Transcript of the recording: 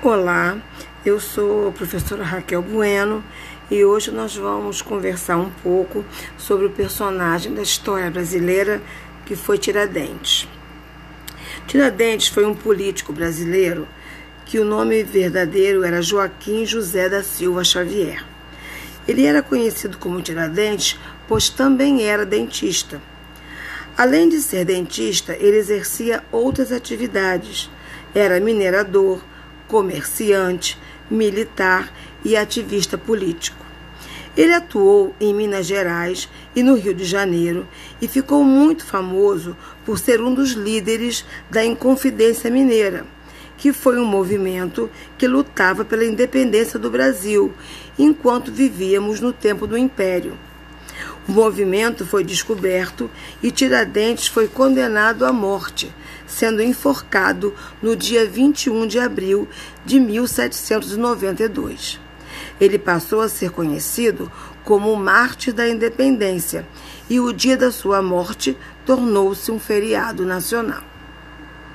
Olá, eu sou a professora Raquel Bueno e hoje nós vamos conversar um pouco sobre o personagem da história brasileira que foi Tiradentes. Tiradentes foi um político brasileiro que o nome verdadeiro era Joaquim José da Silva Xavier. Ele era conhecido como Tiradentes, pois também era dentista. Além de ser dentista, ele exercia outras atividades. Era minerador, comerciante, militar e ativista político. Ele atuou em Minas Gerais e no Rio de Janeiro e ficou muito famoso por ser um dos líderes da Inconfidência Mineira, que foi um movimento que lutava pela independência do Brasil enquanto vivíamos no tempo do Império. O movimento foi descoberto e Tiradentes foi condenado à morte, sendo enforcado no dia 21 de abril de 1792. Ele passou a ser conhecido como o Mártir da Independência e o dia da sua morte tornou-se um feriado nacional.